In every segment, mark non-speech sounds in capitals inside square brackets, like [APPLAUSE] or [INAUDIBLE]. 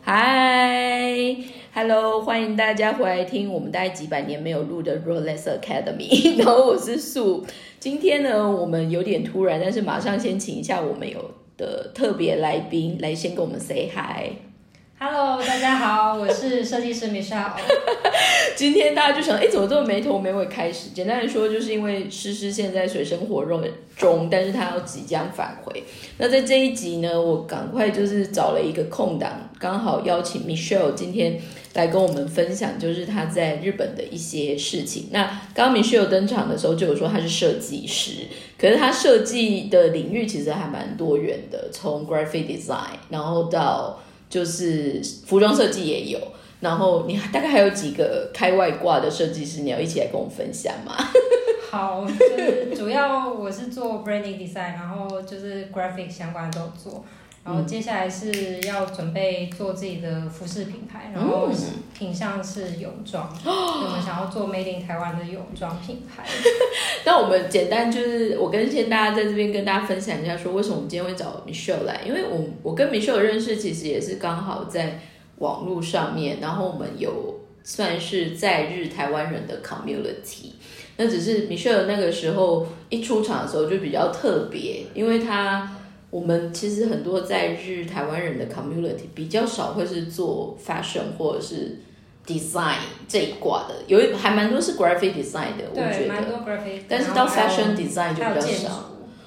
嗨，Hello，欢迎大家回来听我们大概几百年没有录的 Rolex Academy。[LAUGHS] 然后我是素，今天呢，我们有点突然，但是马上先请一下我们有的特别来宾来先跟我们 say hi。Hello，大家好，我是设计师 Michelle。[LAUGHS] 今天大家就想，哎，怎么这么没头没尾开始？简单来说，就是因为诗诗现在水深火热中，但是她要即将返回。那在这一集呢，我赶快就是找了一个空档，刚好邀请 Michelle 今天来跟我们分享，就是她在日本的一些事情。那刚刚 Michelle 登场的时候就有说她是设计师，可是她设计的领域其实还蛮多元的，从 graphic design，然后到就是服装设计也有。然后你大概还有几个开外挂的设计师，你要一起来跟我分享吗？[LAUGHS] 好，就是主要我是做 branding design，然后就是 graphic 相关都做。然后接下来是要准备做自己的服饰品牌，然后品相是泳装，[GASPS] 我们想要做 made in 台湾的泳装品牌。[LAUGHS] 那我们简单就是我跟先大家在这边跟大家分享一下，说为什么我们今天会找 Michelle 来，因为我我跟 Michelle 的认识其实也是刚好在。网络上面，然后我们有算是在日台湾人的 community，那只是 Michelle 那个时候一出场的时候就比较特别，因为他我们其实很多在日台湾人的 community 比较少会是做 fashion 或者是 design 这一挂的，有一还蛮多是 graphic design 的，我觉得，但是到 fashion design 就比较少。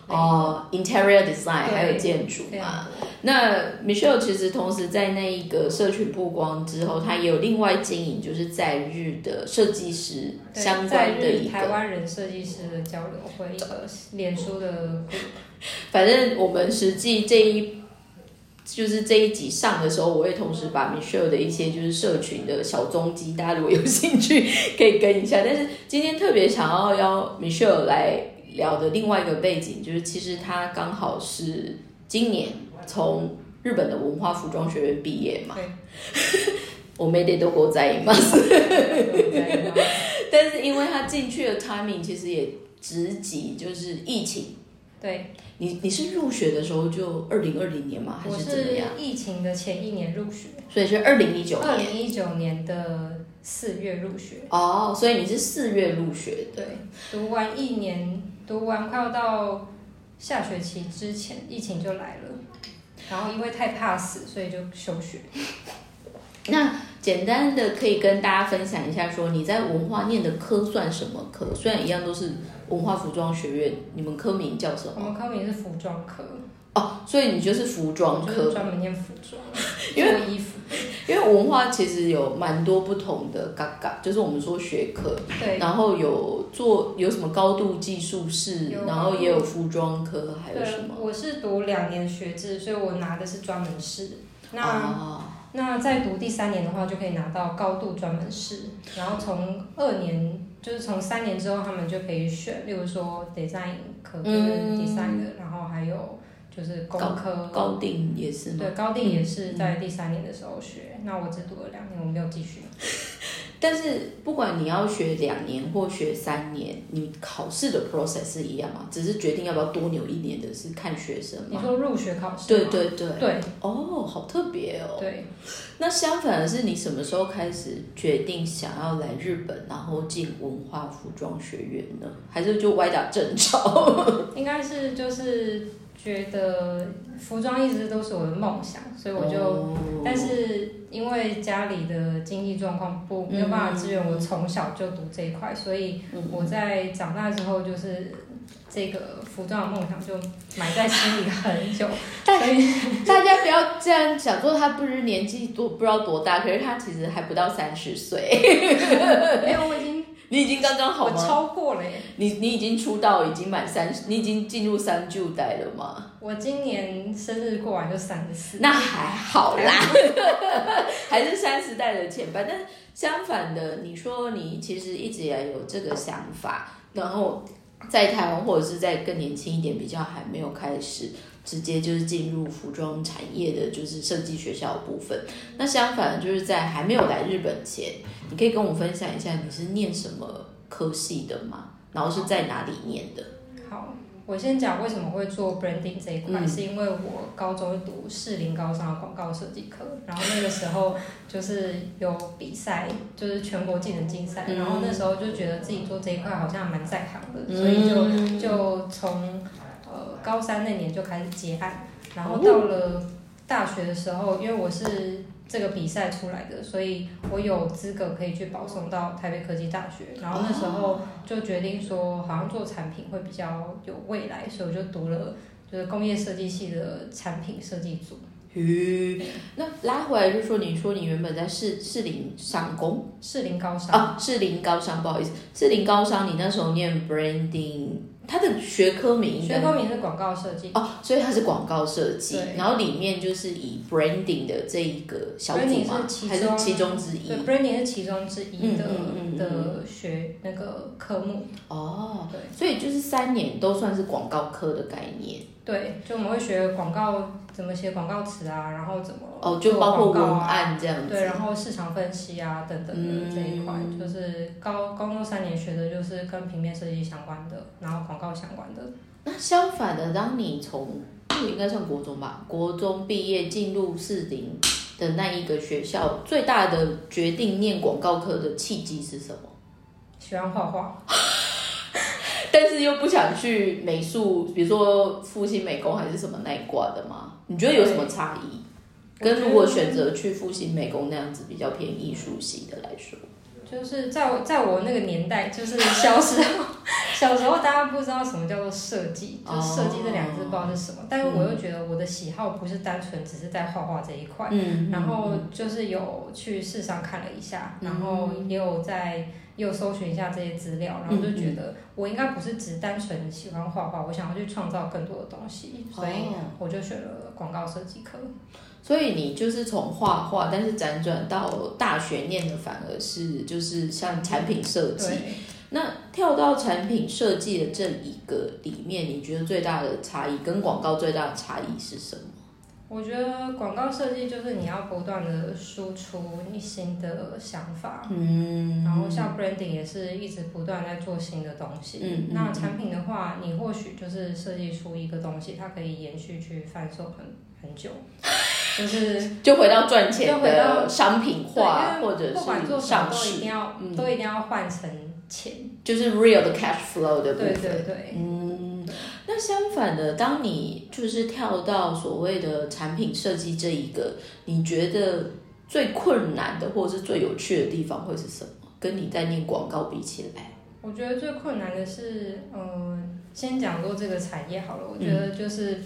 哦，interior design 还有建筑嘛？那 Michelle 其实同时在那一个社群曝光之后，他也有另外经营，就是在日的设计师相关的一个台湾人设计师的交流会，一个脸书的。反正我们实际这一就是这一集上的时候，我会同时把 Michelle 的一些就是社群的小踪迹，大家如果有 [LAUGHS] 兴趣可以跟一下。但是今天特别想要邀 Michelle 来。聊的另外一个背景就是，其实他刚好是今年从日本的文化服装学院毕业嘛。[LAUGHS] 我没得都过在意嘛。[LAUGHS] 但是因为他进去的 timing 其实也直击就是疫情。对。你你是入学的时候就二零二零年吗？还是怎么样？疫情的前一年入学。所以是二零一九年。二零一九年的四月入学。哦，所以你是四月入学的。对。读完一年。读完快要到下学期之前，疫情就来了，然后因为太怕死，所以就休学。那简单的可以跟大家分享一下，说你在文化念的科算什么科？虽然一样都是文化服装学院，你们科名叫什么？我们科名是服装科。哦，所以你就是服装科，专门念服装，[LAUGHS] 因为衣服。[LAUGHS] 因为文化其实有蛮多不同的嘎嘎，就是我们说学科，对，然后有做有什么高度技术室，然后也有服装科，还有什么？我是读两年学制，所以我拿的是专门式。那那再读第三年的话，就可以拿到高度专门师。然后从二年，就是从三年之后，他们就可以选，例如说 design 科跟 design 的，然后还有。就是工科高定也是？对，高定也是在第三年的时候学。那我只读了两年，我没有继续。但是不管你要学两年或学三年，你考试的 process 是一样嘛？只是决定要不要多留一年的是看学生嘛？你说入学考试？对对对。对。哦，好特别哦。对。那相反的是，你什么时候开始决定想要来日本，然后进文化服装学院呢？还是就歪打正着？[LAUGHS] 应该是就是。觉得服装一直都是我的梦想，所以我就，但是因为家里的经济状况不没有办法支援我从小就读这一块，所以我在长大之后就是这个服装的梦想就埋在心里很久。[LAUGHS] [LAUGHS] 大家不要这样想，说他不是年纪多不知道多大，可是他其实还不到三十岁。[LAUGHS] 没有，我已经。你已经刚刚好吗？我超过了耶！你你已经出道，已经满三十，你已经进入三九代了吗？我今年生日过完就三十四，那还好啦，[LAUGHS] 还是三十代的前半。但相反的，你说你其实一直也有这个想法，然后在台湾或者是在更年轻一点，比较还没有开始。直接就是进入服装产业的，就是设计学校的部分。那相反，就是在还没有来日本前，你可以跟我分享一下你是念什么科系的吗？然后是在哪里念的？好，我先讲为什么会做 branding 这一块，是因为我高中读士林高商的广告设计科，然后那个时候就是有比赛，就是全国技能竞赛，然后那时候就觉得自己做这一块好像蛮在行的，所以就就从呃高三那年就开始接案，然后到了大学的时候，因为我是。这个比赛出来的，所以我有资格可以去保送到台北科技大学。然后那时候就决定说，好像做产品会比较有未来，所以我就读了就是工业设计系的产品设计组。吁，那拉回来就说，你说你原本在士士林上工，士林高商啊，士林高商，不好意思，士林高商，你那时候念 branding。它的学科名学科名是广告设计哦，所以它是广告设计，然后里面就是以 branding 的这一个小组嘛，还是其中之一？对，branding 是其中之一的的学那个科目哦，对，所以就是三年都算是广告科的概念。对，就我们会学广告怎么写广告词啊，然后怎么哦，就包括文案这样子，对，然后市场分析啊等等的这一块，就是高高中三年学的就是跟平面设计相关的，然后广告相关的。那相反的，当你从应该算国中吧，国中毕业进入四零的那一个学校，最大的决定念广告科的契机是什么？喜欢画画。但是又不想去美术，比如说复兴美工还是什么那一挂的吗？你觉得有什么差异？跟如果选择去复兴美工那样子比较偏艺术系的来说，就是在我在我那个年代，就是小时候，[LAUGHS] 小时候大家不知道什么叫做设计，就设计这两个字不知道是什么。但是我又觉得我的喜好不是单纯只是在画画这一块，然后就是有去市上看了一下，然后也有在。又搜寻一下这些资料，然后就觉得我应该不是只单纯喜欢画画，我想要去创造更多的东西，所以我就选了广告设计科。所以你就是从画画，但是辗转到大学念的反而是就是像产品设计。那跳到产品设计的这一个里面，你觉得最大的差异跟广告最大的差异是什么？我觉得广告设计就是你要不断的输出你新的想法，嗯，然后像 branding 也是一直不断在做新的东西，嗯，那产品的话，你或许就是设计出一个东西，它可以延续去贩售很很久，就是 [LAUGHS] 就回到赚钱回到商品化，或者是上市，都一定要都一定要换成钱，就是 real 的 cash flow 的部分，对对对，嗯。那相反的，当你就是跳到所谓的产品设计这一个，你觉得最困难的或者是最有趣的地方会是什么？跟你在念广告比起来，我觉得最困难的是，嗯，先讲做这个产业好了。我觉得就是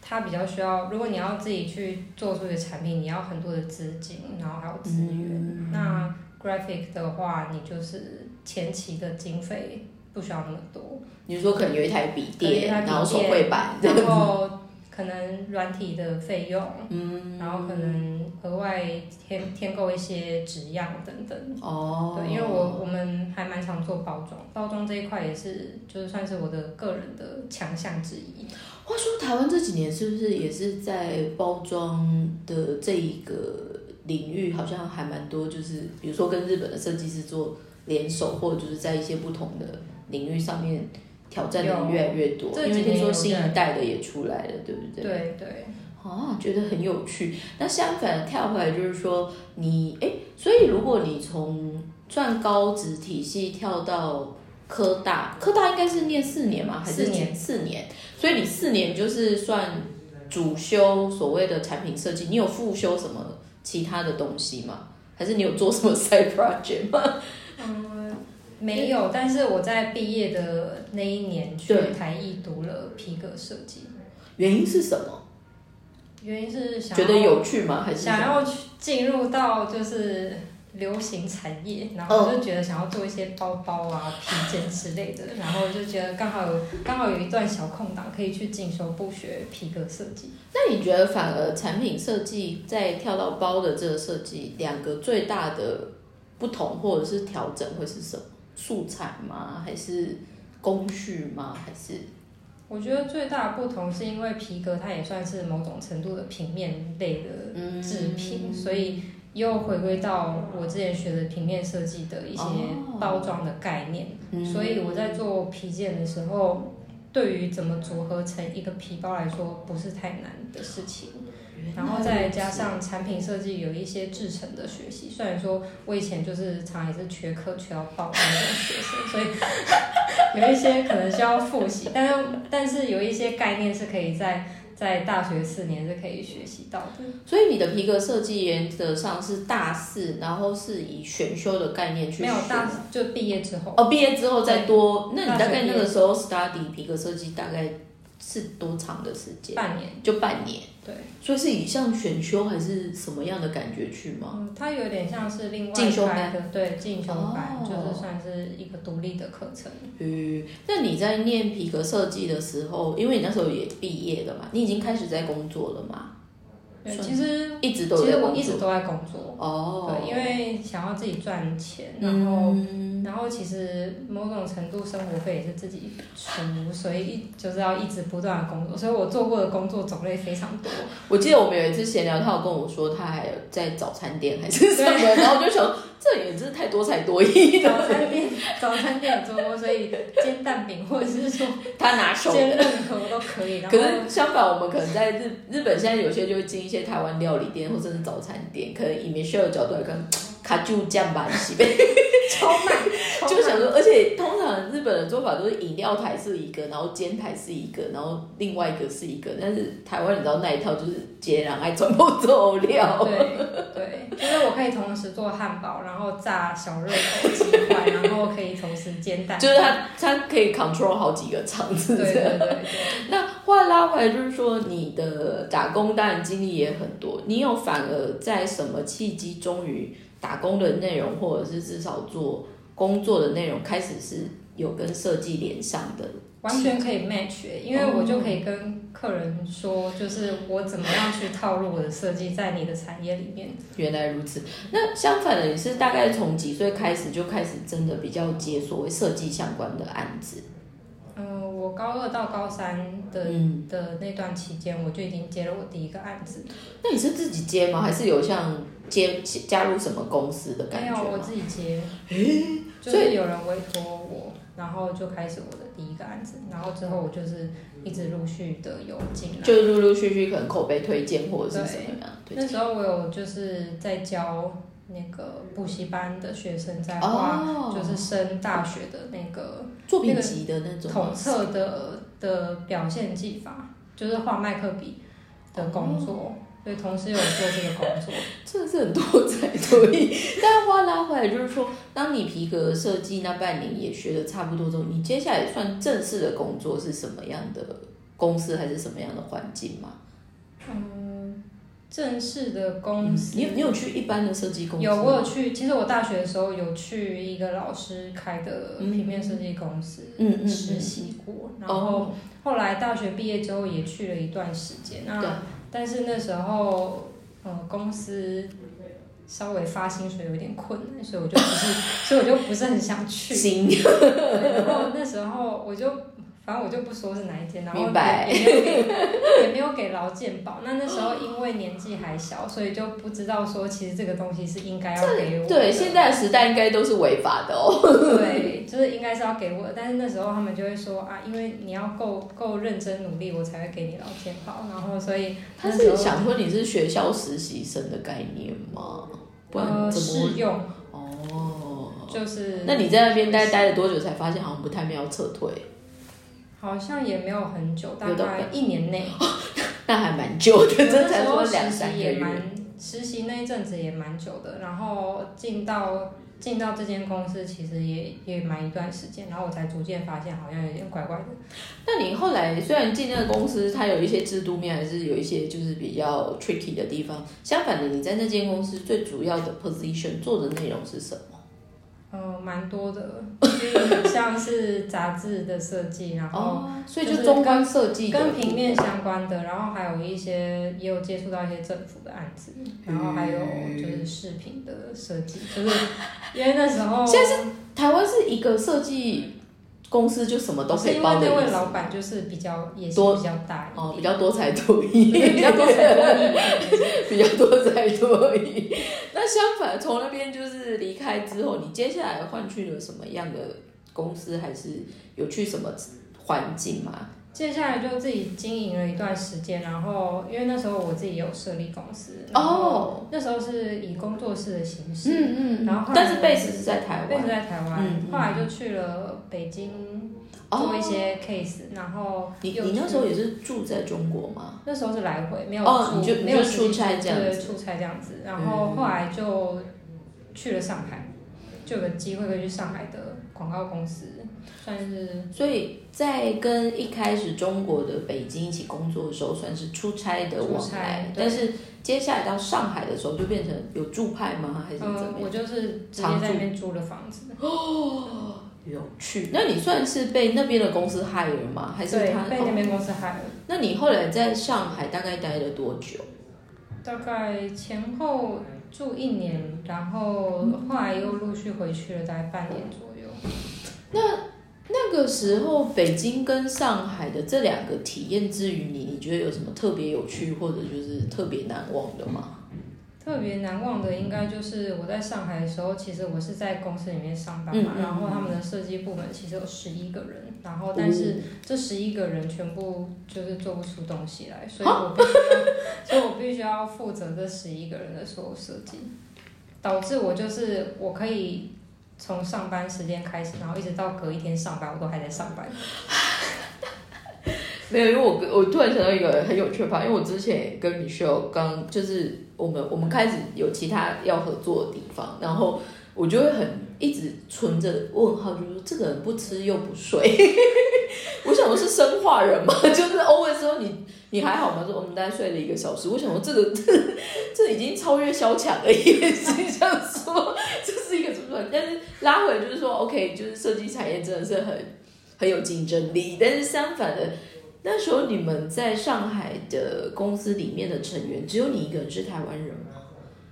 它比较需要，如果你要自己去做出一个产品，你要很多的资金，然后还有资源。那 graphic 的话，你就是前期的经费。不需要那么多。你说可能有一台笔电，然后手绘板，然后可能软体的费用，嗯，然后可能额外添添购一些纸样等等。哦。对，因为我我们还蛮常做包装，包装这一块也是就是算是我的个人的强项之一。话说台湾这几年是不是也是在包装的这一个领域，好像还蛮多，就是比如说跟日本的设计师做联手，或者就是在一些不同的。领域上面挑战的越来越多，因为听说新一代的也出来了，对不对？对对，啊，觉得很有趣。那相反跳回来就是说，你哎，所以如果你从算高职体系跳到科大，科大应该是念四年吗？还是年四年？所以你四年就是算主修所谓的产品设计，你有复修什么其他的东西吗？还是你有做什么 [LAUGHS] side project 吗？嗯。没有，但是我在毕业的那一年去台艺读了皮革设计。原因是什么？原因是想觉得有趣吗？还是想要去进入到就是流行产业，然后就觉得想要做一些包包啊、皮件之类的，[LAUGHS] 然后就觉得刚好有刚好有一段小空档可以去进修不学皮革设计。那你觉得反而产品设计在跳到包的这个设计，两个最大的不同或者是调整会是什么？素材吗？还是工序吗？还是？我觉得最大的不同是因为皮革它也算是某种程度的平面类的制品，所以又回归到我之前学的平面设计的一些包装的概念。所以我在做皮件的时候，对于怎么组合成一个皮包来说不是太难的事情。然后再加上产品设计有一些制成的学习，虽然说我以前就是常也是缺课缺到爆的那种学生，所以 [LAUGHS] 有一些可能需要复习，但是但是有一些概念是可以在在大学四年是可以学习到的。所以你的皮革设计原则上是大四，然后是以选修的概念去没有大学就毕业之后，哦，毕业之后再多，那你大概那个时候 study 皮革设计大概是多长的时间？半年，就半年。对，所以是以像选修还是什么样的感觉去吗？嗯，它有点像是另外进修班的，对，进修班、哦就是算是一个独立的课程。嗯，那你在念皮革设计的时候，因为你那时候也毕业了嘛，你已经开始在工作了嘛？对，其实一直都其。实我一直都在工作，哦，对，因为想要自己赚钱，然后、嗯然后其实某种程度生活费也是自己出，所以一就是要一直不断的工作，所以我做过的工作种类非常多。我记得我们有一次闲聊，他有跟我说他还有在早餐店还是什么，然后我就想这也真是太多才多艺早。餐店早餐店有做过，所以煎蛋饼或者是说 [LAUGHS] 他拿手的。煎任何都可以。可是相反，我们可能在日日本现在有些就会进一些台湾料理店或者是早餐店，可能以 Michelle 的角度来看，卡就酱吧西贝，[LAUGHS] 超慢，[LAUGHS] 就想说，而且通常日本的做法都是饮料台是一个，然后煎台是一个，然后另外一个是一个，但是台湾你知道那一套就是截然爱全部做料。对对，就是我可以同时做汉堡，然后炸小热狗鸡块，然后可以同时煎蛋，就是他，他可以 control 好几个场子。对对。那话拉回来，就是说你的打工当然经历也很多，你有反而在什么契机，终于打工的内容，或者是至少做工作的内容，开始是有跟设计连上的。完全可以 match，欸因为我就可以跟客人说，就是我怎么样去套路我的设计在你的产业里面。原来如此。那相反的，你是大概从几岁开始就开始真的比较接所谓设计相关的案子？嗯、我高二到高三的、嗯，的那段期间，我就已经接了我第一个案子。那你是自己接吗？还是有像接加入什么公司的感没有，我？自己接，就所以是有人委托我，然后就开始我的第一个案子，然后之后我就是一直陆续的有进来。就陆陆续续可能口碑推荐或者是什么样推荐？那时候我有就是在教那个补习班的学生在画，哦，就是升大学的那个作品集的那种统测的的表现技法，就是画麦克笔的工作。所以同时有做这个工作，[LAUGHS] 真的是很多才多艺。但话拉回来，就是说，当你皮革设计那半年也学的差不多之后，你接下来算正式的工作是什么样的公司，还是什么样的环境吗？嗯，正式的公司。你有你有去一般的设计公司吗？有，我有去。其实我大学的时候有去一个老师开的平面设计公司嗯嗯实嗯，习过，然哦后后来大学毕业之后也去了一段时间。对那但是那时候呃公司稍微发薪水有点困难，所以我就不是，所以我就不是很想去。行，[LAUGHS] 然后那时候我就。反正我就不说是哪一间，然后明白也也没有给也没有给劳健保。那那时候因为年纪还小，所以就不知道说其实这个东西是应该要给我的。对，现在的时代应该都是违法的哦。对，就是应该是要给我的，但是那时候他们就会说啊，因为你要够够认真努力，我才会给你劳健保。然后所以他是想说你是学校实习生的概念吗？不然呃怎么会？试用哦，就是，那你在那边待待了多久才发现好像不太妙撤退？好像也没有很久，大概一年内。[LAUGHS] 那还蛮久的，[LAUGHS] 我这那时候才说两实三个月。习也蛮实习那一阵子也蛮久的，然后进到进到这间公司其实也也蛮一段时间，然后我才逐渐发现好像有点怪怪的。[LAUGHS] 那你后来虽然进那个公司，它有一些制度面，还是有一些就是比较 tricky 的地方。相反的，你在那间公司最主要的 position 做的内容是什么？嗯，蛮多的，像是杂志的设计，然后哦，所以就就是中观设计跟平面相关的，然后还有一些也有接触到一些政府的案子，然后还有就是饰品的设计，就是因为那时候现在是台湾是一个设计公司，就什么都可以是因为那位老板就是比较野心多比较大一哦，比，较多才多艺，对比较多才多艺，比较多才多艺。[LAUGHS] [LAUGHS] 那相反，从那边就是离开之后，你接下来换去了什么样的公司，还是有去什么环境吗？接下来就自己经营了一段时间，然后因为那时候我自己有设立公司，哦，那时候是以工作室的形式，嗯嗯，然后但是 base 是在台湾。贝斯，在台湾，嗯嗯。后来就去了北京做一些 case，、然后哦你你那时候也是住在中国吗？那时候是来回没有住，哦你就没有出差这样子。对出差这样子，然后后来就去了上海，就有个机会可以去上海的广告公司，算是所以在跟一开始中国的北京一起工作的时候，算是出差的往来，但是接下来到上海的时候，就变成有住派吗？还是怎嗯、么样？我就是直接在那边租了房子，哦 [GASPS] 有趣。那你算是被那边的公司 hire 吗？还是他？，哦被那边公司害了，那你后来在上海大概待了多久？大概前后住一年，然后后来又陆续回去了，大概半年左右。那个时候，北京跟上海的这两个体验之于你，你觉得有什么特别有趣，或者就是特别难忘的吗？特别难忘的应该就是我在上海的时候，其实我是在公司里面上班嘛，嗯嗯然后他们的设计部门其实有十一个人，然后但是这十一个人全部就是做不出东西来，所以我必须要，[LAUGHS] 所以我必须要负责这十一个人的所有设计，导致我就是我可以从上班时间开始，然后一直到隔一天上班，我都还在上班。[LAUGHS] 没有，因为我我突然想到一个很有趣的吧，因为我之前跟 Michelle 刚就是我们我们开始有其他要合作的地方，然后我就会很一直存着问号，就是这个人不吃又不睡，[LAUGHS] 我想说是生化人嘛，[LAUGHS] 就是 always 说你你还好吗？说我们大概睡了一个小时，我想说这个 [LAUGHS] 这已经超越萧强了，也是这样说，这是一个怎么？但是拉回就是说，OK，就是设计产业真的是很很有竞争力，但是相反的。那时候你们在上海的公司里面的成员，只有你一个人是台湾人吗？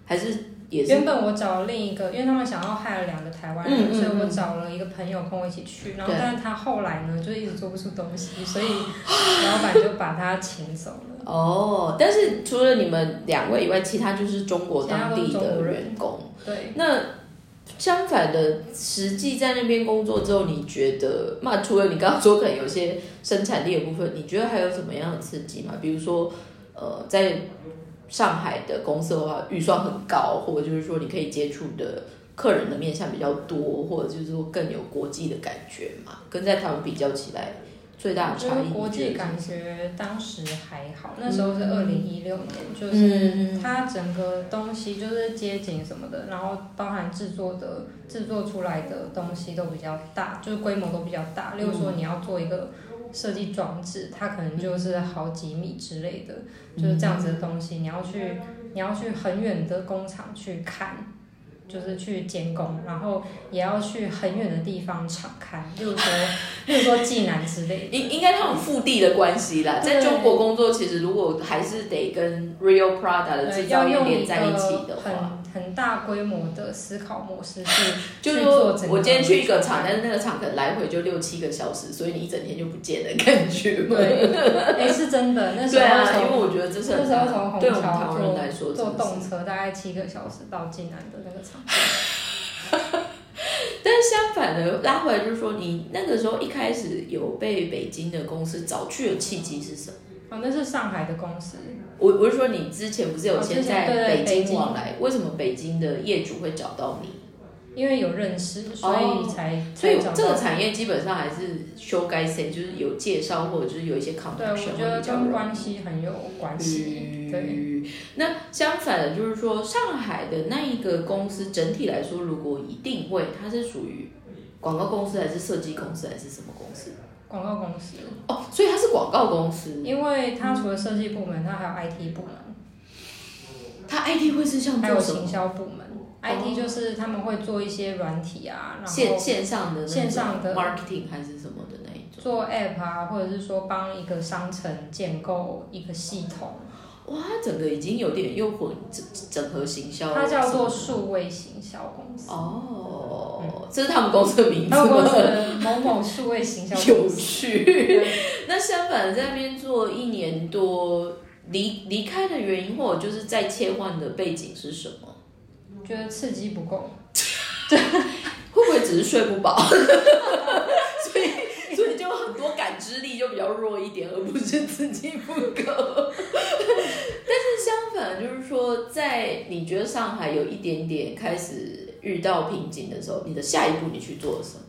还是也是原本我找了另一个，因为他们想要害了两个台湾人，嗯嗯所以我嗯找了一个朋友跟我一起去。然后，但是他后来呢，就一直做不出东西，所以老板就把他请走了。哦？但是除了你们两位以外，其他就是中国当地的员工。对，那相反的，实际在那边工作之后，你觉得，那除了你刚刚说可能有些生产力的部分，你觉得还有什么样的刺激吗？比如说，呃，在上海的公司的话，预算很高，或者就是说你可以接触的客人的面向比较多，或者就是说更有国际的感觉嘛？跟在台湾比较起来，最大的差异，就是国际感觉当时还好，那时候是二零一六年，就是嗯它整个东西就是街景什么的，然后包含制作的制作出来的东西都比较大，就是规模都比较大。例如说你要做一个设计装置，它可能就是好几米之类的，就是这样子的东西，你要去你要去很远的工厂去看。就是去监工，然后也要去很远的地方敞开，例如说，例如说济南之类的。应应该他们腹地的关系啦，在中国工作，其实如果还是得跟 Real Prada 的制对，造业连在一起的话，很很大规模的思考模式去 [LAUGHS] 就是说我今天去一个厂，但是那个厂可能来回就六七个小时，所以你一整天就不见的感觉嘛。对，哎、是真的，那时候对啊，因为从我觉得这是很那时候从虹桥来说，坐动车大概七个小时到济南的那个厂，[LAUGHS] 但是相反的拉回来就是说，你那个时候一开始有被北京的公司找去的契机是什么？哦，那是上海的公司，我我是说，你之前不是有哦先在北京往来，为什么北京的业主会找到你？因为有认识，所以才、哦所以这个产业基本上还是修改 C，就是有介绍或者就是有一些对，connection 我觉得会比较容易跟关系很有关系，对。嗯，那相反的，就是说上海的那一个公司整体来说，如果一定会，它是属于广告公司还是设计公司还是什么公司？广告公司，哦，所以它是广告公司，因为它除了设计部门，它还有 IT 部门，它 IT 会是像还有行做什么？销部门。IT 就是他们会做一些软体啊，然线后线线上的线上的 marketing 还是什么的那一种？做 App 啊，或者是说帮一个商城建构一个系统，哇，它整个已经有点又混整整合行销，它叫做数位行销公司。哦，这是他们公司的名字他们公司某某数位行销有公司，趣。那相反的，在那边做一年多，离离开的原因，或者就是在切换的背景是什么？觉得刺激不够。对 [LAUGHS] 会不会只是睡不饱？[LAUGHS] 所以，所以就很多感知力就比较弱一点，而不是刺激不够。[LAUGHS] 但是相反，就是说，在你觉得上海有一点点开始遇到瓶颈的时候，你的下一步你去做什么？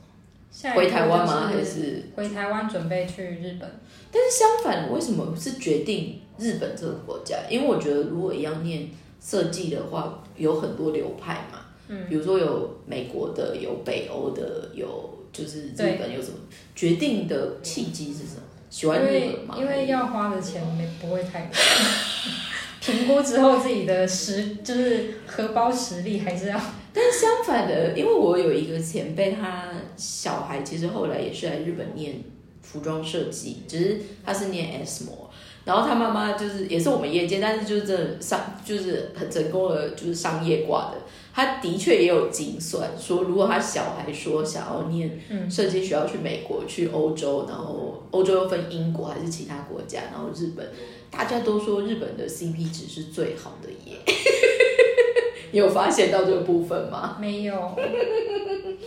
下一步回台湾吗？就是还是？回台湾准备去日本？但是相反，为什么是决定日本这个国家？因为我觉得如果要念设计的话，有很多流派嘛。嗯，比如说有美国的，有北欧的，有就是日本有什么？决定的契机是什么？喜欢日本吗？因为要花的钱没不会太多。[LAUGHS] 评估之后，自己的实就是荷包实力还是要但相反的，因为我有一个前辈，他小孩其实后来也是来日本念服装设计，只是他是念 S 模，然后他妈妈就是也是我们业界，但是就是真的商就是很成功的，就是商业挂的。他的确也有精算说，如果他小孩说想要念设计学校去美国、去欧洲，然后欧洲又分英国还是其他国家，然后日本，大家都说日本的 CP 值是最好的耶。[LAUGHS] 你有发现到这个部分吗？没有，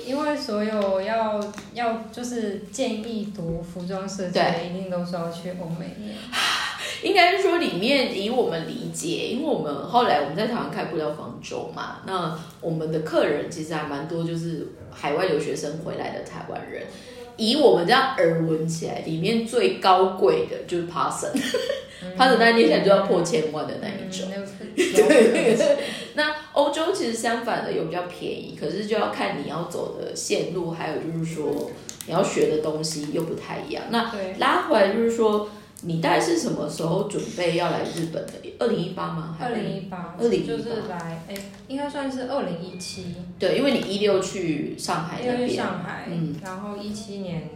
因为所有要要就是建议读服装设计的，一定都是要去欧美念。[LAUGHS] 应该是说里面以我们理解，因为我们后来我们在台湾开布料方舟嘛，那我们的客人其实还蛮多，就是海外留学生回来的台湾人。以我们这样耳闻起来，里面最高贵的就是 Parson，Parson [LAUGHS] 那念起来就要破千万的那一种。对，那欧洲其实相反的有比较便宜，可是就要看你要走的线路，还有就是说你要学的东西又不太一样。那拉回来就是说。你大概是什么时候准备要来日本的？二零一八吗？二零一八，二零就是来，哎，应该算是二零一七。对，因为你一六去上海那边，上海，嗯，然后一七年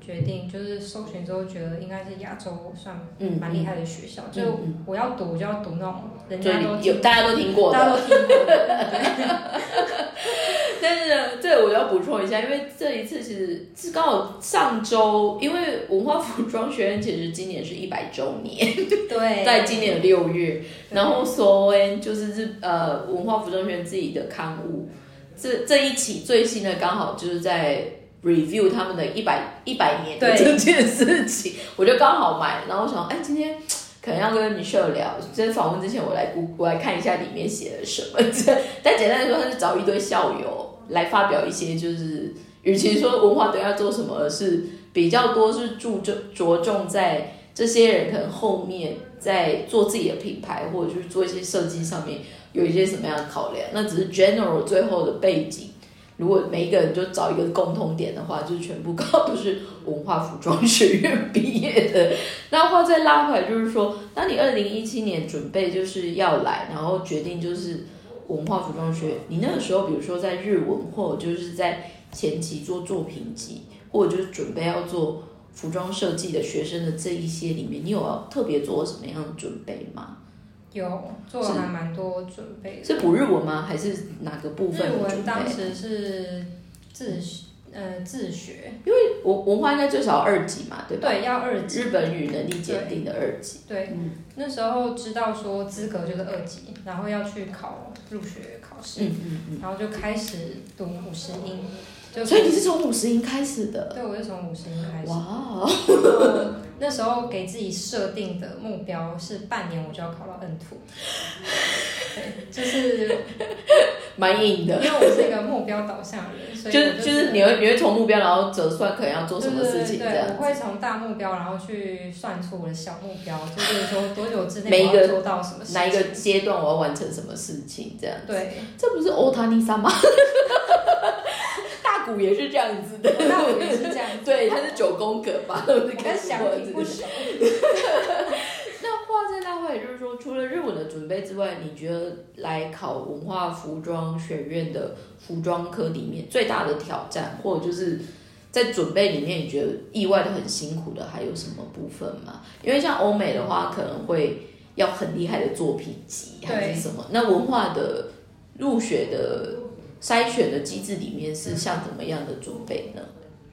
决定，就是搜寻之后觉得应该是亚洲算蛮厉害的学校，就我要读就要读那种人家都有大家都听过，大家都听过。[LAUGHS] [LAUGHS] 但是呢，这我要补充一下，因为这一次其实是刚好上周，因为文化服装学院其实今年是一百周年，对，[LAUGHS] 在今年的六月，然后所恩就是日呃文化服装学院自己的刊物，这这一期最新的刚好就是在 review 他们的一百一百年的这件事情，我就刚好买，然后我想，哎，今天。可能要跟米秀聊，在访问之前，我来估，我来看一下里面写了什么。[LAUGHS] 但简单来说，他是找一堆校友来发表一些，就是与其说文化都要做什么，是比较多是注重着重在这些人可能后面在做自己的品牌，或者就是做一些设计上面有一些什么样的考量。那只是 general 最后的背景。如果每一个人就找一个共通点的话，就是全部 [LAUGHS] 都是文化服装学院毕业的。那话再拉回来，就是说，当你二零一七年准备就是要来，然后决定就是文化服装学院，你那个时候，比如说在日文，或者就是在前期做作品集，或者就是准备要做服装设计的学生的这一些里面，你有要特别做什么样的准备吗？有做了还蛮多准备，是补日文吗？还是哪个部分？日文当时是自呃自学，因为文文化应该最少二级嘛，对吧？对，要二级。日本语能力鉴定的二级。对，那时候知道说资格就是二级，然后要去考入学考试，嗯嗯嗯，然后就开始读五十音。所以你是从五十音开始的？对，我是从五十音开始。哇！那时候给自己设定的目标是半年我就要考到 N two，[LAUGHS] 就是蛮硬的。因为我是一个目标导向的人，所以就是就是你会你会从目标然后折算可能要做什么事情这样。我会从大目标然后去算出我的小目标，就是说多久之内我要做到什么，哪一个阶段我要完成什么事情这样。对，这不是欧塔尼莎吗？也是这样子的，也是这样，[LAUGHS] 对，它是九宫格吧？[LAUGHS] 跟想听不熟。[LAUGHS] 那话再拉回来，就是说，除了日文的准备之外，你觉得来考文化服装学院的服装科里面最大的挑战，或者就是在准备里面，你觉得意外的很辛苦的，还有什么部分吗？因为像欧美的话，可能会要很厉害的作品集，还是什么？那文化的入学的。筛选的机制里面是像怎么样的准备呢？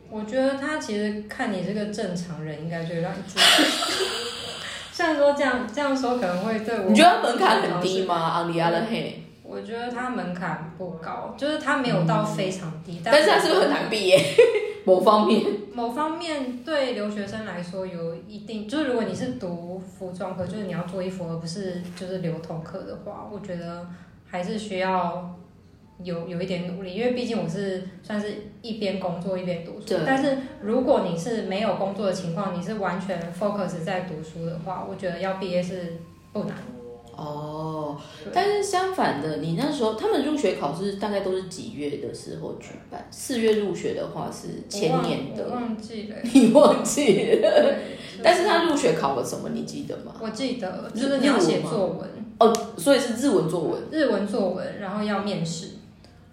我觉得他其实看你这个正常人，应该就让你做。[LAUGHS] 虽然说这样这样说可能会对我，你觉得门槛很低吗？阿里亚的黑，我觉得他门槛不高，就是他没有到非常低，但是他是不是很难毕业？[LAUGHS] 某方面，某方面对留学生来说有一定，就是如果你是读服装科，就是你要做衣服，而不是就是流通课的话，我觉得还是需要有有一点努力，因为毕竟我是算是一边工作一边读书对。但是如果你是没有工作的情况，你是完全 focus 在读书的话，我觉得要毕业是不难。哦，但是相反的，你那时候他们入学考试大概都是几月的时候举办？四月入学的话是前年我的，忘记了。[LAUGHS] 你忘记了？对，但是他入学考了什么？你记得吗？我记得就是你要写作文，哦，所以是日文作文日文作文，然后要面试。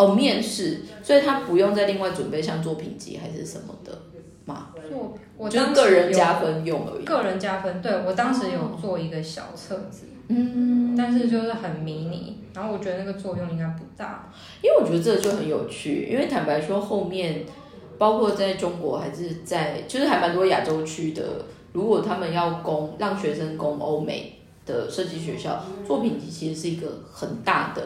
哦，面试，所以他不用再另外准备像作品集还是什么的嘛，作我就是当时有个人加分用而已。个人加分，对我当时有做一个小册子，嗯，但是就是很迷你，然后我觉得那个作用应该不大。因为我觉得这个就很有趣，因为坦白说，后面包括在中国还是在，就是还蛮多亚洲区的，如果他们要攻让学生攻欧美的设计学校，作品集其实是一个很大的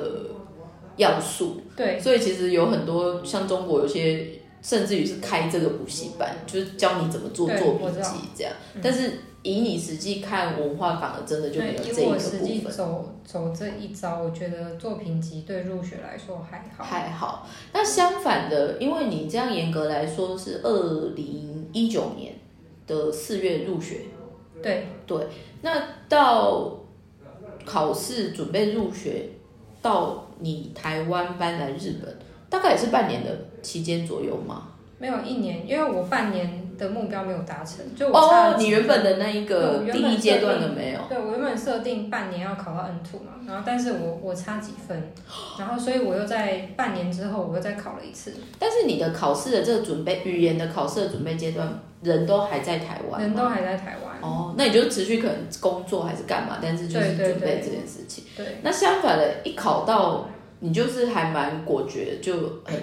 要素。对所以其实有很多像中国有些，甚至于是开这个补习班，就是教你怎么做对作品集这样。嗯但是以你实际看文化，反而真的就没有，这一个以我实际部分。走走这一招，我觉得作品集对入学来说还好。还好，那相反的，因为你这样严格来说是二零一九年的四月入学，对对，那到考试准备入学，到你台湾搬来日本，大概也是半年的期间左右吗？没有一年，因为我半年的目标没有达成，就我差哦，你原本的那一个第一阶段的没有。对我原本设定半年要考到 N two 嘛，然后但是我我差几分，然后所以我又在半年之后我又再考了一次，但是你的考试的这个准备语言的考试的准备阶段，人都还在台湾，人都还在台湾。哦，那你就持续可能工作还是干嘛，但是就是准备这件事情。对，那相反的，一考到你就是还蛮果决，就很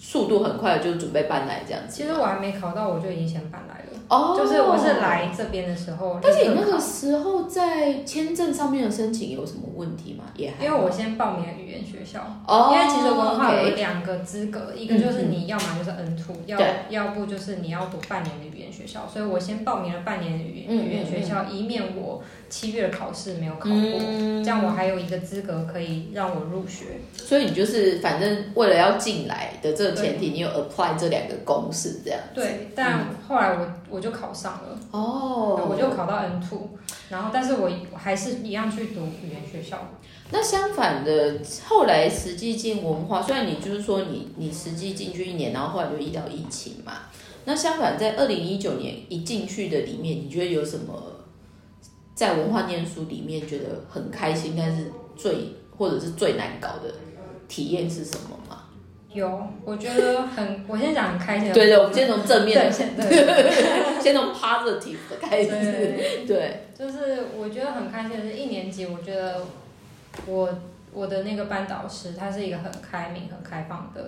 速度很快，就准备搬来这样子。其实我还没考到，我就已经先搬来了。哦，就是我是来这边的时候，但是你那个时候在签证上面的申请有什么问题吗？也还因为我先报名了语言学校，哦，因为其实文化有两个资格，一个就是你要么就是 N two，要要不就是你要读半年的语言学校，所以我先报名了半年的语言嗯。语言学校，以免我七月的考试没有考过，嗯这样我还有一个资格可以让我入学。所以你就是反正为了要进来的这个前提，你有 apply 这两个公式这样。对，但后来我我就考上了，哦，我就考到 N two，然后但是我我还是一样去读语言学校。那相反的，后来实际进文化，虽然你就是说你你实际进去一年，然后后来就遇到疫情嘛。那相反，在二零一九年一进去的里面，你觉得有什么在文化念书里面觉得很开心，但是最或者是最难搞的体验是什么吗？有，我觉得很，我先讲很开心的。对对，我们先从正面先 [LAUGHS] 对先从 positive 的开始。对，[LAUGHS] 对，就是我觉得很开心的是，一年级我觉得我我的那个班导师他是一个很开明、很开放的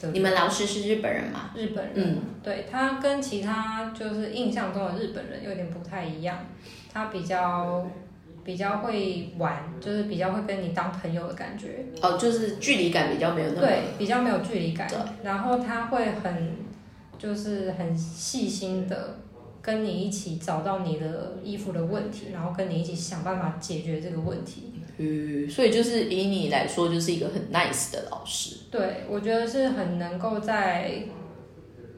的你们老师是日本人吗？日本人，嗯，对他跟其他就是印象中的日本人有点不太一样，他比较比较会玩，就是比较会跟你当朋友的感觉，哦，就是距离感比较没有那么对，比较没有距离感对，然后他会很就是很细心的跟你一起找到你的衣服的问题，然后跟你一起想办法解决这个问题。嗯，所以就是以你来说，就是一个很 nice 的老师。对，我觉得是很能够在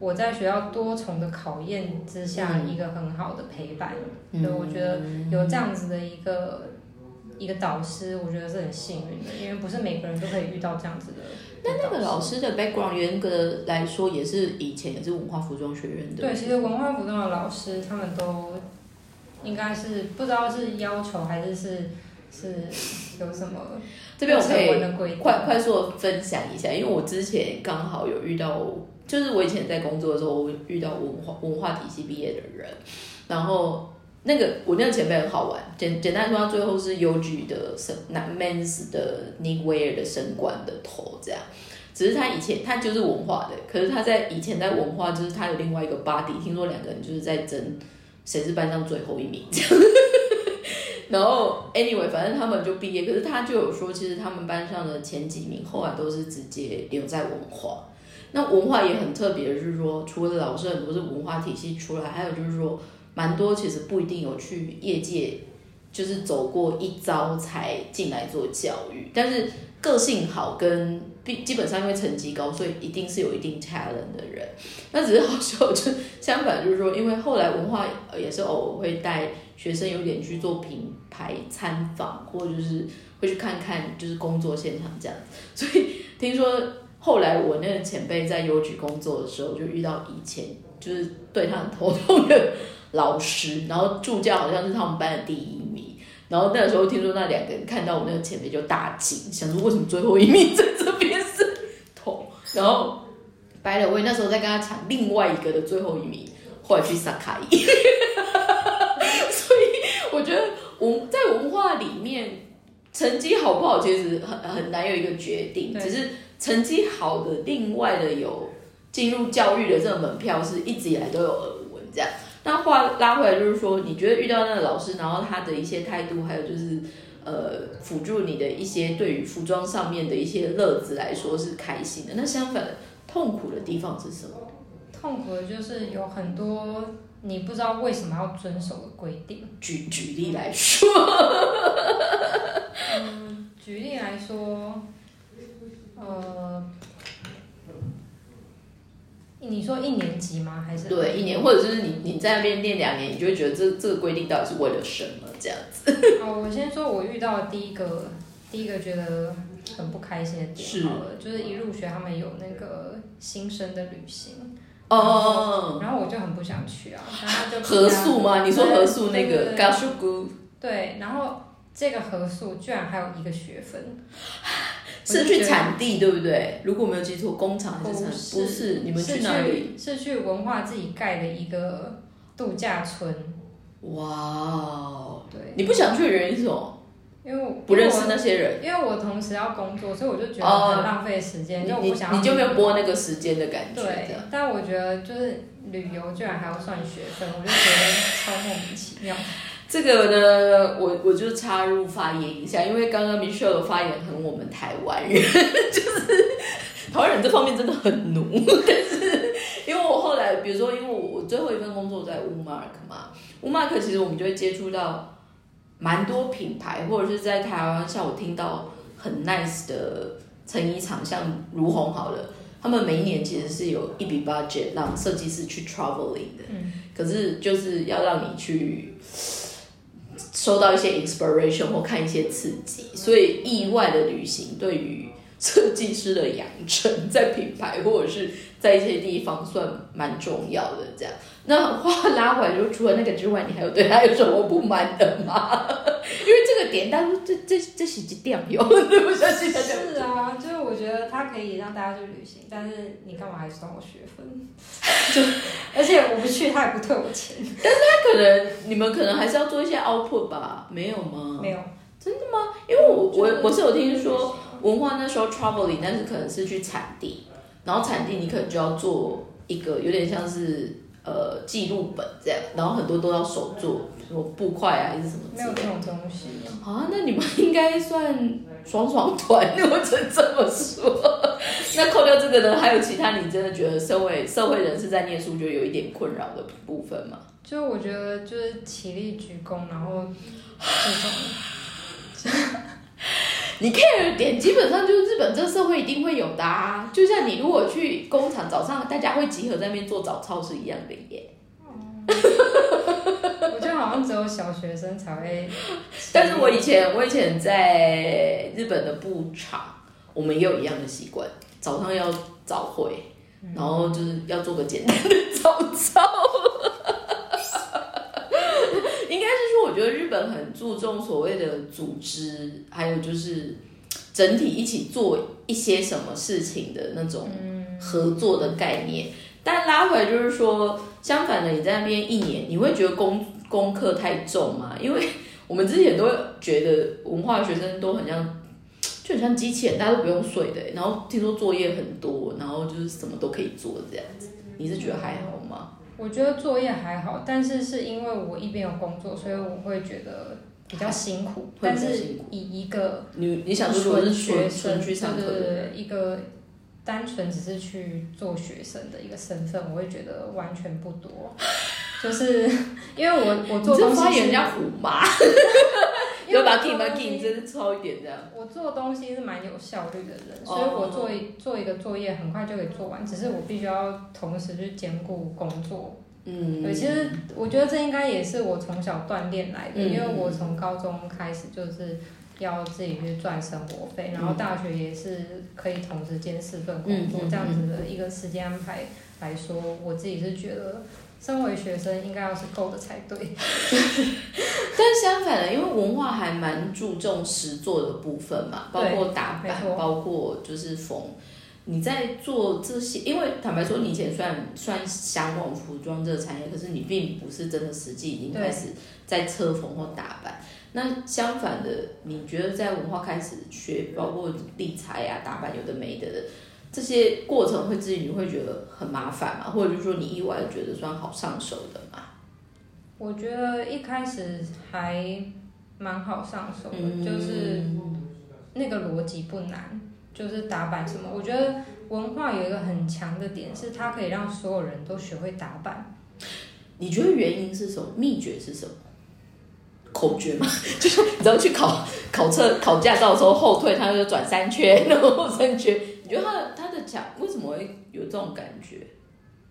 我在学校多重的考验之下，一个很好的陪伴。嗯对，我觉得有这样子的一个一个导师，我觉得是很幸运的，因为不是每个人都可以遇到这样子的。那那个老师的 background 严格来说，也是以前也是文化服装学院的。对，其实文化服装的老师他们都应该是不知道是要求还是是是有什么这边我可以。快快速的分享一下，因为我之前刚好有遇到，就是我以前在工作的时候，我遇到文化文化体系毕业的人，然后那个我那个前辈很好玩，简简单说，他最后是 UG 的升男 Men's 的 Nick Wear 的升官的头这样。只是他以前他就是文化的，可是他在以前在文化就是他有另外一个 body，听说两个人就是在争谁是班上最后一名这样。[LAUGHS] 然后 anyway，反正他们就毕业，可是他就有说，其实他们班上的前几名后来都是直接留在文化。那文化也很特别，就是说，除了老师很多是文化体系出来，还有就是说，蛮多其实不一定有去业界，就是走过一遭才进来做教育，但是个性好跟基基本上因为成绩高，所以一定是有一定差人的人。那只是好笑，就相反就是说，因为后来文化也是偶尔会带学生有点去做品牌参访，或者就是会去看看就是工作现场这样。所以听说后来我那个前辈在邮局工作的时候，就遇到以前就是对他很头痛的老师，然后助教好像是他们班的第一名。然后那个时候听说那两个人看到我那个前辈就大惊，想说为什么最后一名在这边是头，然后。白了 [LAUGHS] 威那时候在跟他抢另外一个的最后一名，后来去撒卡伊，所以我觉得文在文化里面，成绩好不好其实很很难有一个决定，只是成绩好的另外的有进入教育的这个门票是一直以来都有耳闻这样。那话拉回来就是说，你觉得遇到那个老师，然后他的一些态度，还有就是呃辅助你的一些对于服装上面的一些乐子来说是开心的，那相反。痛苦的地方是什么？痛苦的就是有很多你不知道为什么要遵守的规定。举举例来说，嗯，举例来说，呃，你说一年级吗？还是对一年，或者就是你你在那边练两年，你就会觉得这这个规定到底是为了什么？这样子。[LAUGHS] 哦，我先说我遇到第一个，第一个觉得。很不开心的点好了，就是一入学他们有那个新生的旅行，哦，然后我就很不想去啊，然后就合宿吗？你说合宿那个高数谷？对，然后这个合宿居然还有一个学分，[LAUGHS] 是去产地对不对？如果没有记错，工厂还是产？不是，你们去哪里？是去文化自己盖的一个度假村。哇，对，你不想去的原因是什么？因为我不认识那些人，因为我同时要工作，所以我就觉得很浪费时间，就不想你就没有播那个时间的感觉。对，但我觉得就是旅游居然还要算学分，我就觉得超莫名其妙。这个呢，我我就插入发言一下，因为刚刚 Michelle 的发言很我们台湾人，[LAUGHS] 就是台湾人这方面真的很奴。[LAUGHS] 但是因为我后来，比如说，因为我我最后一份工作在 Umark 嘛，Umark 其实我们就会接触到。蛮多品牌，或者是在台湾，像我听到很 nice 的成衣厂，像如虹好了，他们每一年其实是有一笔 budget 让设计师去 traveling 的，嗯，可是就是要让你去收到一些 inspiration 或看一些刺激，所以意外的旅行对于设计师的养成，在品牌或者是在一些地方算蛮重要的，这样。那话拉回来，就除了那个之外，你还有对他有什么不满的吗？[LAUGHS] 因为这个点，但是这这这洗机掉油，[LAUGHS] 对不对？[LAUGHS] 是啊，就是我觉得他可以让大家去旅行，但是你干嘛还算我学分？就而且我不去，他也不退我钱。但是他可能你们可能还是要做一些 output 吧？没有吗？没有，真的吗？因为我我我是有听说文化那时候 traveling，但是可能是去产地，然后产地你可能就要做一个有点像是。呃，记录本这样，然后很多都要手做，什么布块啊，还是什么？没有这种东西啊。那你们应该算双双团，[LAUGHS] 我只能这么说。那扣掉这个呢，还有其他你真的觉得社会社会人士在念书就有一点困扰的部分吗？就我觉得就是起立鞠躬，然后这种。你 care 点基本上就是日本这个社会一定会有的啊，就像你如果去工厂早上大家会集合在那边做早操是一样的耶。[LAUGHS] 我觉得好像只有小学生才会。[LAUGHS] 但是我以前我以前在日本的布厂，我们也有一样的习惯，早上要早会，然后就是要做个简单的早操。我觉得日本很注重所谓的组织，还有就是整体一起做一些什么事情的那种合作的概念。但拉回来就是说，相反的，你在那边一年，你会觉得功功课太重吗？因为我们之前都觉得文化学生都很像，[TSK] 就很像机器人，大家都不用睡的。然后听说作业很多，然后就是什么都可以做这样子。你是觉得还好吗？我觉得作业还好，但是是因为我一边有工作，所以我会觉得比较辛苦。但是以一个你你想说是学生，去上课的一个单纯只是去做学生的一个身份，我会觉得完全不多。[LAUGHS] 就是因为我我做东西，人家虎妈，要把 keep 把 keep 真的超一点这样。我做东西是蛮有效率的人，所以我做一做一个作业很快就可以做完，只是我必须要同时去兼顾工作。嗯，对，其实我觉得这应该也是我从小锻炼来的，因为我从高中开始就是要自己去赚生活费，然后大学也是可以同时兼四份工作，这样子的一个时间安排来说，我自己是觉得身为学生应该要是够的才对。[LAUGHS] 但相反的，因为文化还蛮注重实作的部分嘛，包括打扮，包括就是缝。你在做这些，因为坦白说，你以前算算向往服装这个产业，可是你并不是真的实际已经开始在车缝或打扮。那相反的，你觉得在文化开始学，包括理财啊、打扮有的没的这些过程，会自己你会觉得很麻烦吗？或者就是说你意外觉得算好上手的吗？我觉得一开始还蛮好上手的，就是那个逻辑不难。就是打板什么？我觉得文化有一个很强的点，是它可以让所有人都学会打板。你觉得原因是什么？秘诀是什么？口诀吗？[LAUGHS] 就是你知道去考考测考驾照的时候后退，它就转三圈，然后三圈。你觉得它的它的讲为什么会有这种感觉？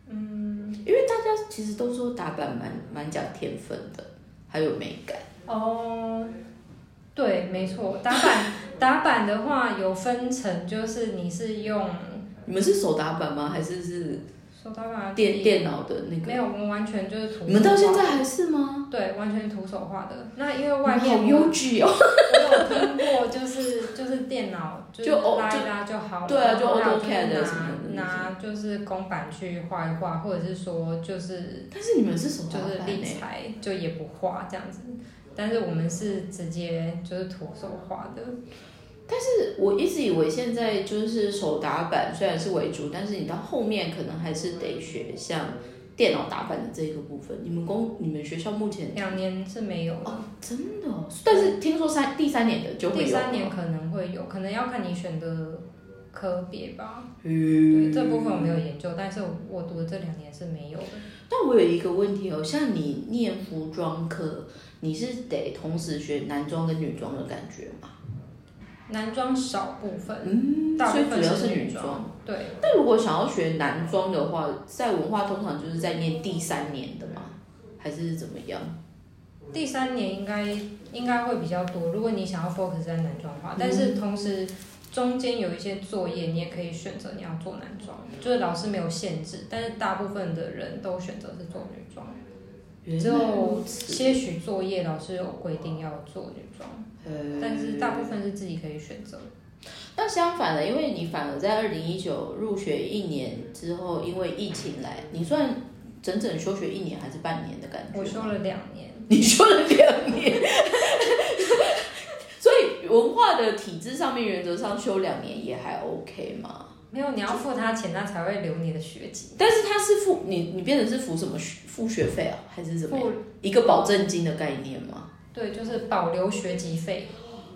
嗯，因为大家其实都说打板蛮蛮讲天分的，还有美感。哦。对，没错，打板 [LAUGHS] 打板的话有分成，就是你是用，你们是手打板吗？还是是手打板电电脑的那个？没有，我们完全就是徒手。你们到现在还是吗？对，完全徒手画的。那因为外面好优质哦。我有听过，就是就是电脑就拉一拉就好了。对啊，就 AutoCAD 拿拿就是公板去画一画，或者是说就是。但是你们是手打板就是立裁，就也不画这样子。但是我们是直接就是徒手画的，但是我一直以为现在就是手打板虽然是为主，但是你到后面可能还是得学像电脑打板的这个部分。你们公你们学校目前两年是没有哦，真的。但是听说三第三年的就会有，第三年可能会有，可能要看你选的科别吧。对这部分我没有研究，但是我读的这两年是没有的。但我有一个问题哦，像你念服装科。你是得同时学男装跟女装的感觉吗？男装少部分，嗯，所以主要是女装。对。那如果想要学男装的话，在文化通常就是在念第三年的吗？还是怎么样？第三年应该应该会比较多。如果你想要 focus 在男装的话，但是同时中间有一些作业，你也可以选择你要做男装，就是老师没有限制，但是大部分的人都选择是做女装。只有些许作业老师有规定要做女装，但是大部分是自己可以选择。那相反的，因为你反而在二零一九入学一年之后，因为疫情来，你算整整休学一年还是半年的感觉？我休了两年。[LAUGHS] 你休了两年，[LAUGHS] [LAUGHS] 所以文化的体制上面，原则上休两年也还 OK 吗？没有，你要付他钱，他才会留你的学籍。但是他是付你，你变成是付什么付学费啊，还是什么？一个保证金的概念吗？对，就是保留学籍费。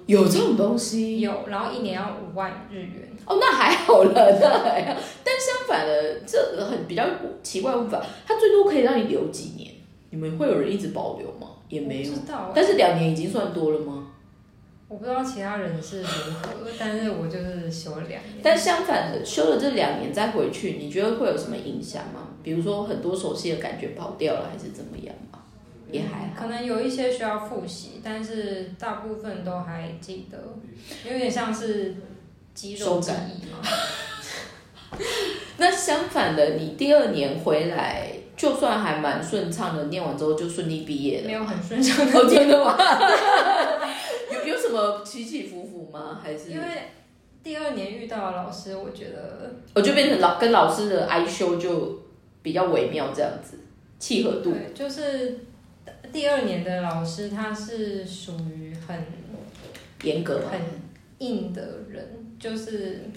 有这种东西？有，然后一年要五万日元。哦，那还好了，那还好。但相反的，这很比较奇怪问法，他最多可以让你留几年？你们会有人一直保留吗？也没有。知道。但是两年已经算多了吗？我不知道其他人是如何，但是我就是休了两年。但相反的，休了这两年再回去，你觉得会有什么影响吗？比如说很多熟悉的感觉跑掉了，还是怎么样吗？也还好可能有一些需要复习，但是大部分都还记得，有点像是肌肉记忆嘛。[LAUGHS] 那相反的，你第二年回来，就算还蛮顺畅的，念完之后就顺利毕业了。没有很顺畅，真的吗？[LAUGHS] 有什么起起伏伏吗？还是因为第二年遇到老师，我觉得我就变成老跟老师的哀修就比较微妙，这样子契合度。对，就是第二年的老师，他是属于很严格、很硬的人，就是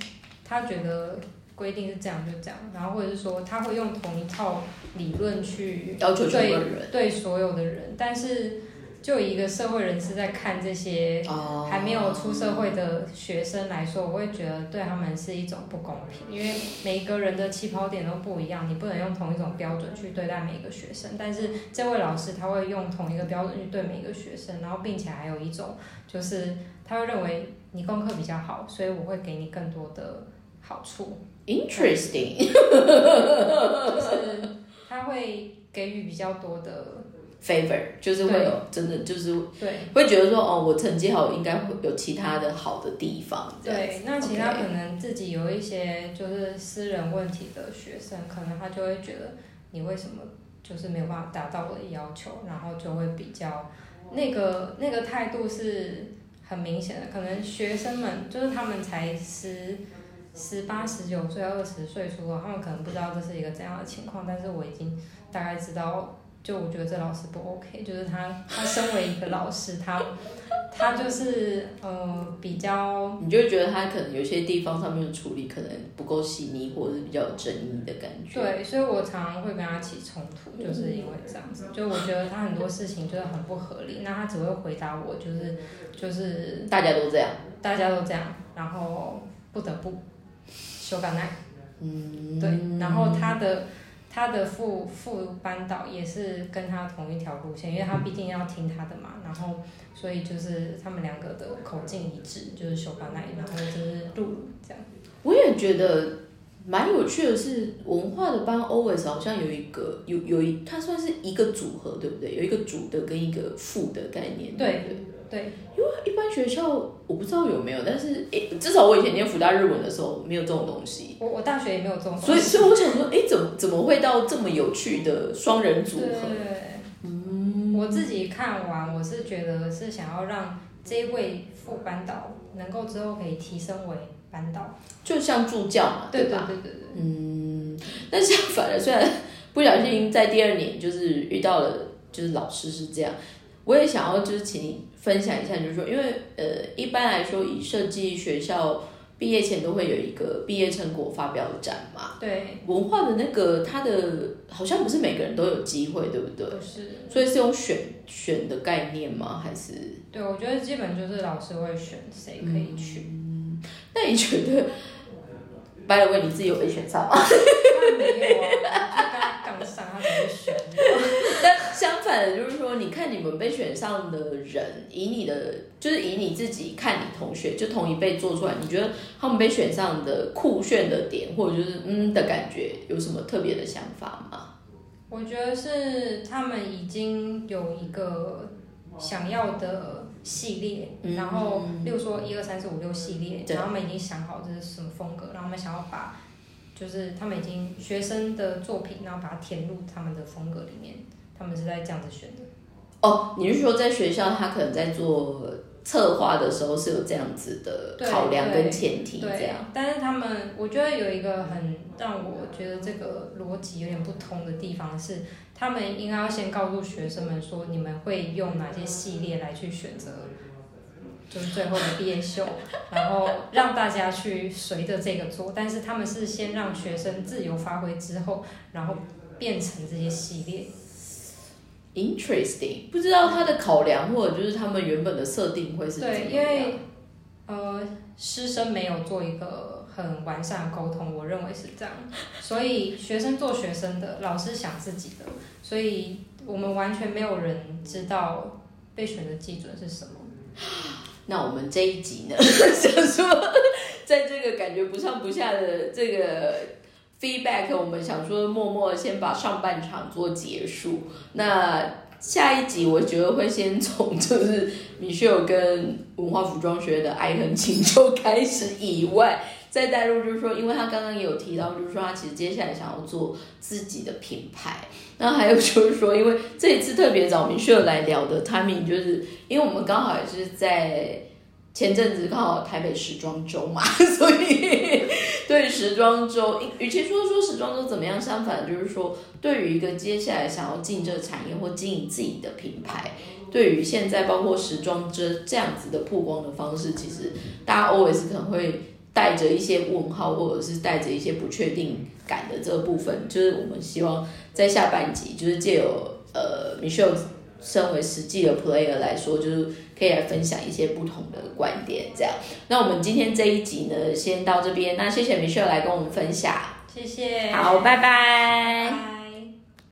他觉得规定是这样就这样，然后或者是说他会用同一套理论去要求所有人，对所有的人，但是。就一个社会人士在看这些哦还没有出社会的学生来说，我会觉得对他们是一种不公平，因为每个人的起跑点都不一样，你不能用同一种标准去对待每一个学生。但是这位老师他会用同一个标准去对每一个学生，然后并且还有一种就是他会认为你功课比较好，所以我会给你更多的好处，interesting，就是他会给予比较多的 favor 就是会有真的就是对。会觉得说哦，我成绩好，应该会有其他的好的地方。对，那其他可能自己有一些就是私人问题的学生，可能他就会觉得你为什么就是没有办法达到我的要求，然后就会比较那个那个态度是很明显的。可能学生们就是他们才十十八、十九岁、二十岁出头，他们可能不知道这是一个怎样的情况，但是我已经大概知道。就我觉得这老师不 OK，就是他他身为一个老师，他他就是呃比较你就觉得他可能有些地方上面的处理可能不够细腻，或者是比较有争议的感觉。对，所以我常常会跟他起冲突，就是因为这样子。就我觉得他很多事情就是很不合理，那他只会回答我，就是就是大家都这样。大家都这样，然后不得不修改奈。嗯，对，然后他的他的副副班导也是跟他同一条路线，因为他毕竟要听他的嘛，然后所以就是他们两个的口径一致，就是修改奈，然后就是露露这样。我也觉得蛮有趣的是，文化的班 always 好像有一个有有一，它算是一个组合，对不对？有一个主的跟一个副的概念。对不对。因为，一般学校我不知道有没有，但是诶，至少我以前念福大日文的时候没有这种东西。我我大学也没有这种东西，所以，所以我想说，诶，怎么怎么会到这么有趣的双人组合？对，嗯，我自己看完，我是觉得是想要让这位副班导能够之后可以提升为班导。就像助教嘛，对对吧？对对对，嗯，[LAUGHS] 但相反的，虽然不小心在第二年就是遇到了，就是老师是这样，我也想要就是请你分享一下，就是说，因为呃，一般来说以设计学校毕业前都会有一个毕业成果发表展嘛，对，文化的那个它的好像不是每个人都有机会，对不对？不是，所以是用选选的概念吗？还是？对我觉得基本就是老师会选谁可以去。嗯那你觉得，by the way，你自己有被选上吗？没有啊，我就跟他杠上，他怎么选我？但相反的，就是说，你看你们被选上的人，以你的，就是以你自己看你同学，就同一辈做出来，你觉得他们被选上的酷炫的点，或者就是嗯的感觉，有什么特别的想法吗？我觉得是他们已经有一个想要的系列，嗯然后例如说一二三四五六系列，然后他们已经想好这是什么风格，然后他们想要把就是他们已经学生的作品，然后把它填入他们的风格里面，他们是在这样子选的。哦，你是说在学校他可能在做策划的时候是有这样子的考量跟前提，这对样，但是他们我觉得有一个很让我觉得这个逻辑有点不通的地方是，他们应该要先告诉学生们说，你们会用哪些系列来去选择，[LAUGHS] 就是最后的毕业秀，[LAUGHS] 然后让大家去随着这个做。但是他们是先让学生自由发挥之后，然后变成这些系列。interesting，不知道他的考量或者就是他们原本的设定会是怎么对，样因为呃，师生没有做一个很完善的沟通，我认为是这样。所以学生做学生的，老师想自己的，所以我们完全没有人知道被选的基准是什么。那我们这一集呢，[LAUGHS] 想说，在这个感觉不上不下的这个 feedback，我们想说默默先把上半场做结束。那下一集我觉得会先从就是米秀跟文化服装学院的爱恨情仇开始以外，再带入就是说，因为他刚刚也有提到，就是说他其实接下来想要做自己的品牌。那还有就是说，因为这一次特别找米秀来聊的 timing，就是因为我们刚好也是在前阵子刚好台北时装周嘛，[LAUGHS] 所以对时装周，与其说说时装周怎么样，相反就是说，对于一个接下来想要进这个产业或经营自己的品牌，对于现在包括时装这这样子的曝光的方式，其实大家 always 可能会带着一些问号，或者是带着一些不确定感的这个部分，就是我们希望在下半集，就是借由呃 Michelle 身为实际的 player 来说，就是可以来分享一些不同的观点，这样。那我们今天这一集呢，先到这边。那谢谢 Michelle 来跟我们分享，谢谢，好，拜拜。